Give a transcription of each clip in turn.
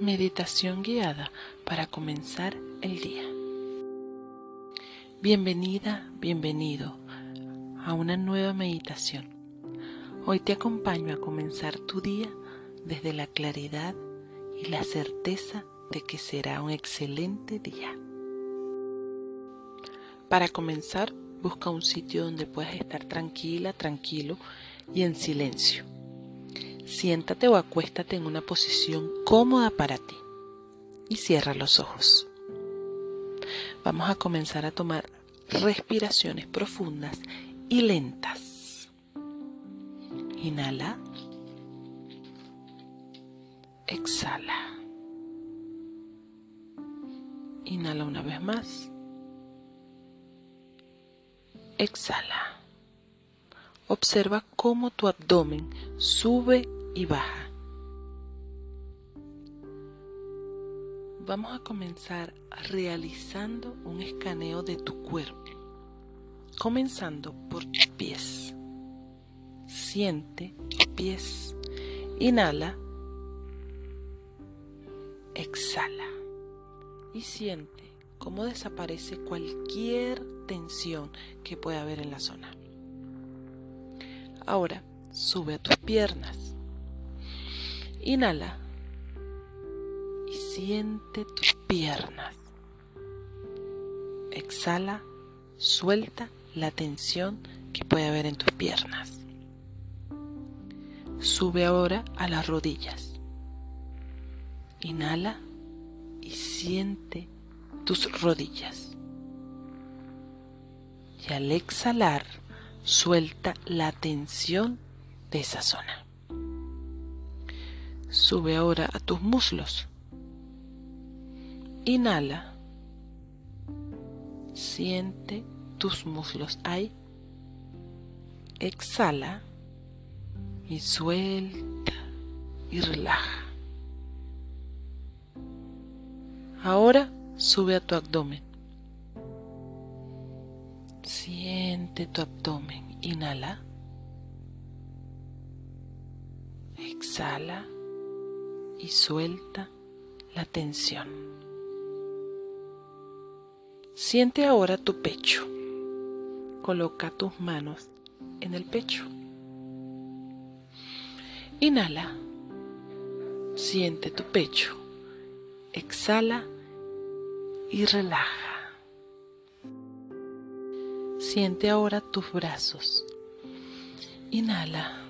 Meditación guiada para comenzar el día. Bienvenida, bienvenido a una nueva meditación. Hoy te acompaño a comenzar tu día desde la claridad y la certeza de que será un excelente día. Para comenzar, busca un sitio donde puedas estar tranquila, tranquilo y en silencio Siéntate o acuéstate en una posición cómoda para ti y cierra los ojos. Vamos a comenzar a tomar respiraciones profundas y lentas. Inhala. Exhala. Inhala una vez más. Exhala. Observa cómo tu abdomen sube y baja. Vamos a comenzar realizando un escaneo de tu cuerpo, comenzando por tus pies. Siente tus pies. Inhala. Exhala. Y siente cómo desaparece cualquier tensión que pueda haber en la zona. Ahora sube a tus piernas. Inhala y siente tus piernas. Exhala, suelta la tensión que puede haber en tus piernas. Sube ahora a las rodillas. Inhala y siente tus rodillas. Y al exhalar, suelta la tensión de esa zona. Sube ahora a tus muslos. Inhala. Siente tus muslos ahí. Exhala y suelta y relaja. Ahora sube a tu abdomen. Siente tu abdomen. Inhala. Exhala y suelta la tensión. Siente ahora tu pecho. Coloca tus manos en el pecho. Inhala. Siente tu pecho. Exhala y relaja. Siente ahora tus brazos. Inhala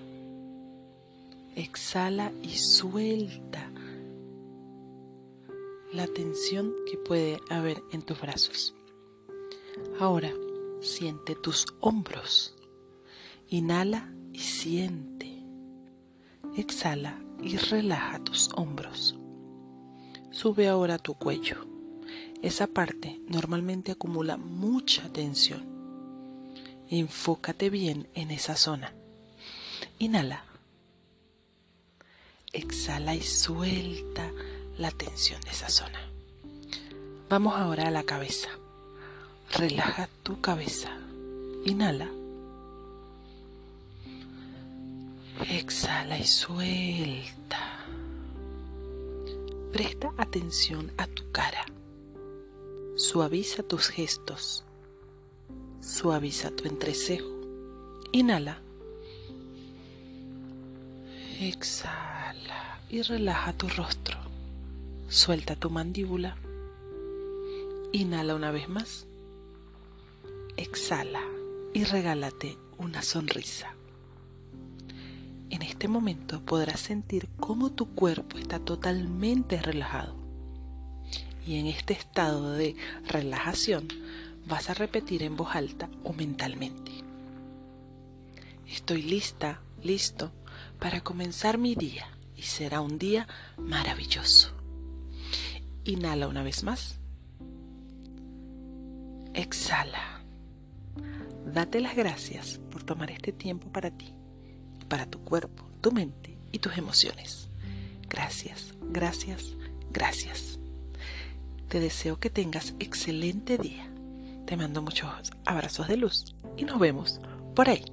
exhala y suelta la tensión que puede haber en tus brazos. Ahora siente tus hombros. Inhala y siente. Exhala y relaja tus hombros. Sube ahora tu cuello. Esa parte normalmente acumula mucha tensión. Enfócate bien en esa zona. Inhala exhala y suelta la tensión de esa zona. Vamos ahora a la cabeza. Relaja tu cabeza. Inhala. Exhala y suelta. Presta atención a tu cara. Suaviza tus gestos. Suaviza tu entrecejo. Inhala. Exhala y relaja tu rostro. Suelta tu mandíbula. Inhala una vez más. Exhala y regálate una sonrisa. En este momento podrás sentir cómo tu cuerpo está totalmente relajado. Y en este estado de relajación vas a repetir en voz alta o mentalmente. Estoy lista, listo para comenzar mi día y será un día maravilloso. Inhala una vez más. Exhala. Date las gracias por tomar este tiempo para ti, para tu cuerpo, tu mente y tus emociones. Gracias, gracias, gracias. Te deseo que tengas excelente día. Te mando muchos abrazos de luz y nos vemos por ahí.